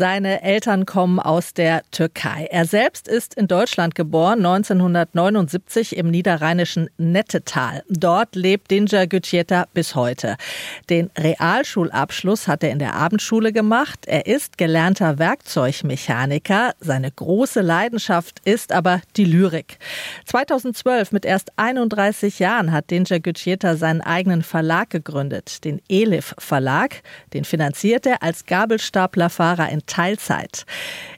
seine Eltern kommen aus der Türkei. Er selbst ist in Deutschland geboren, 1979 im niederrheinischen Nettetal. Dort lebt Dinja Gütjeta bis heute. Den Realschulabschluss hat er in der Abendschule gemacht. Er ist gelernter Werkzeugmechaniker. Seine große Leidenschaft ist aber die Lyrik. 2012, mit erst 31 Jahren, hat Dinja Gütjeta seinen eigenen Verlag gegründet, den Elif Verlag. Den finanziert er als Gabelstaplerfahrer in Teilzeit.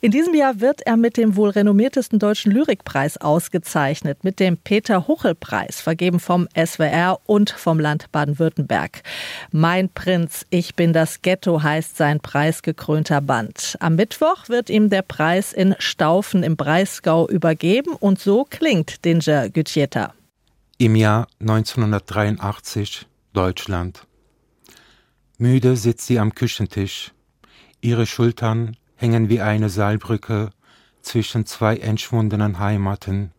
In diesem Jahr wird er mit dem wohl renommiertesten deutschen Lyrikpreis ausgezeichnet, mit dem Peter-Huchel-Preis, vergeben vom SWR und vom Land Baden-Württemberg. Mein Prinz, ich bin das Ghetto heißt sein preisgekrönter Band. Am Mittwoch wird ihm der Preis in Staufen im Breisgau übergeben und so klingt Dinger Gütjeta. Im Jahr 1983 Deutschland. Müde sitzt sie am Küchentisch Ihre Schultern hängen wie eine Seilbrücke zwischen zwei entschwundenen Heimaten,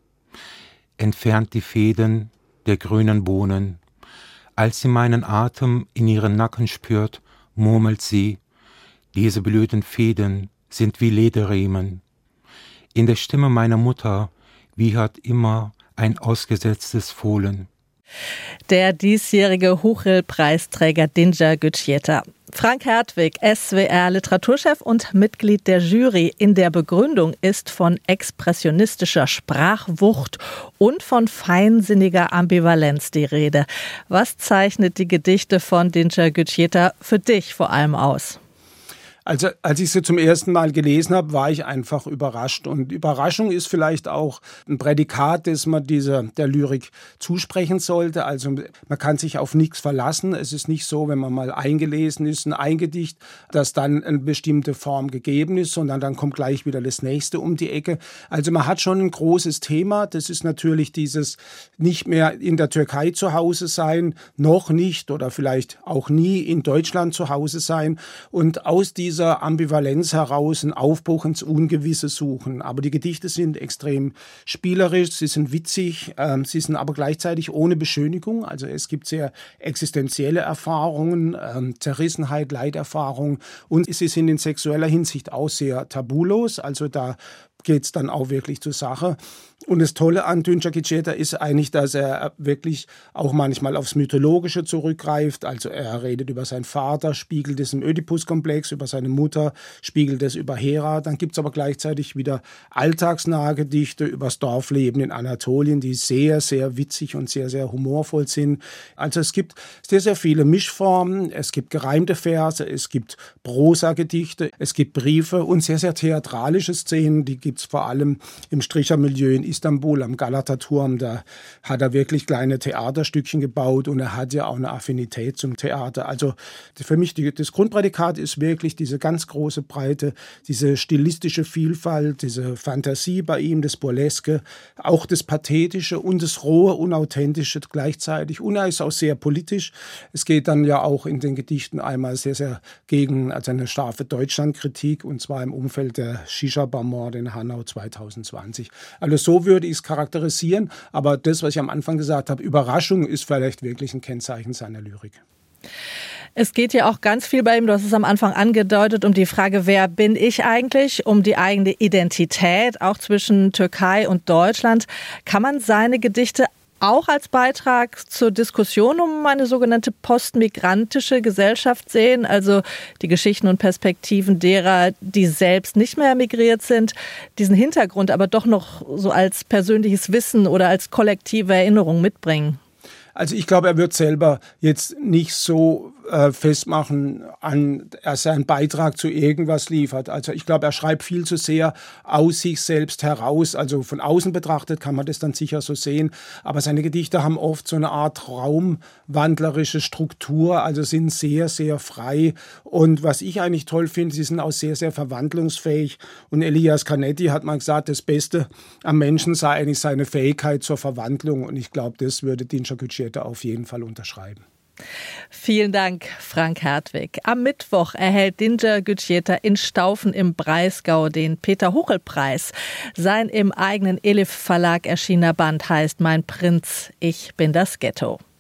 entfernt die Fäden der grünen Bohnen. Als sie meinen Atem in ihren Nacken spürt, murmelt sie, diese blöden Fäden sind wie Lederriemen. In der Stimme meiner Mutter wiehert immer ein ausgesetztes Fohlen. Der diesjährige Huchel-Preisträger Dinja Gütscheta. Frank Hertwig, SWR Literaturchef und Mitglied der Jury. In der Begründung ist von expressionistischer Sprachwucht und von feinsinniger Ambivalenz die Rede. Was zeichnet die Gedichte von Dinja Gütscheta für dich vor allem aus? Also als ich sie zum ersten Mal gelesen habe, war ich einfach überrascht. Und Überraschung ist vielleicht auch ein Prädikat, das man dieser der Lyrik zusprechen sollte. Also man kann sich auf nichts verlassen. Es ist nicht so, wenn man mal eingelesen ist, ein Eingedicht, dass dann eine bestimmte Form gegeben ist, sondern dann kommt gleich wieder das nächste um die Ecke. Also man hat schon ein großes Thema. Das ist natürlich dieses nicht mehr in der Türkei zu Hause sein, noch nicht oder vielleicht auch nie in Deutschland zu Hause sein. Und aus diesem dieser Ambivalenz heraus einen Aufbruch ins Ungewisse suchen. Aber die Gedichte sind extrem spielerisch, sie sind witzig, äh, sie sind aber gleichzeitig ohne Beschönigung. Also es gibt sehr existenzielle Erfahrungen, äh, Zerrissenheit, Leiterfahrung und sie sind in sexueller Hinsicht auch sehr tabulos. Also da geht es dann auch wirklich zur Sache. Und das Tolle an Dünja Kiceta ist eigentlich, dass er wirklich auch manchmal aufs Mythologische zurückgreift. Also er redet über seinen Vater, spiegelt es im Oedipus-Komplex, über seine Mutter, spiegelt es über Hera. Dann gibt es aber gleichzeitig wieder alltagsnahe Gedichte über das Dorfleben in Anatolien, die sehr, sehr witzig und sehr, sehr humorvoll sind. Also es gibt sehr, sehr viele Mischformen. Es gibt gereimte Verse, es gibt Prosa-Gedichte, es gibt Briefe und sehr, sehr theatralische Szenen, die gibt es vor allem im Strichermilieu in Istanbul am Galata-Turm. Da hat er wirklich kleine Theaterstückchen gebaut und er hat ja auch eine Affinität zum Theater. Also für mich die, das Grundprädikat ist wirklich diese ganz große Breite, diese stilistische Vielfalt, diese Fantasie bei ihm, das Burleske, auch das Pathetische und das Rohe, Unauthentische gleichzeitig. Und er ist auch sehr politisch. Es geht dann ja auch in den Gedichten einmal sehr, sehr gegen also eine scharfe Deutschlandkritik und zwar im Umfeld der Shisha-Bar-Morde in Hanau 2020. Also so würde ich es charakterisieren. Aber das, was ich am Anfang gesagt habe, Überraschung ist vielleicht wirklich ein Kennzeichen seiner Lyrik. Es geht ja auch ganz viel bei ihm, du hast es am Anfang angedeutet, um die Frage, wer bin ich eigentlich, um die eigene Identität, auch zwischen Türkei und Deutschland. Kann man seine Gedichte auch als Beitrag zur Diskussion um eine sogenannte postmigrantische Gesellschaft sehen, also die Geschichten und Perspektiven derer, die selbst nicht mehr migriert sind, diesen Hintergrund aber doch noch so als persönliches Wissen oder als kollektive Erinnerung mitbringen. Also ich glaube, er wird selber jetzt nicht so äh, festmachen, an, er seinen Beitrag zu irgendwas liefert. Also ich glaube, er schreibt viel zu sehr aus sich selbst heraus. Also von außen betrachtet kann man das dann sicher so sehen. Aber seine Gedichte haben oft so eine Art raumwandlerische Struktur, also sind sehr, sehr frei. Und was ich eigentlich toll finde, sie sind auch sehr, sehr verwandlungsfähig. Und Elias Canetti hat mal gesagt, das Beste am Menschen sei eigentlich seine Fähigkeit zur Verwandlung. Und ich glaube, das würde Dinscher Gütscheta auf jeden Fall unterschreiben. Vielen Dank, Frank Hertwig. Am Mittwoch erhält Dinger Gütscheta in Staufen im Breisgau den Peter-Huchel-Preis. Sein im eigenen Elif Verlag erschienener Band heißt Mein Prinz, ich bin das Ghetto.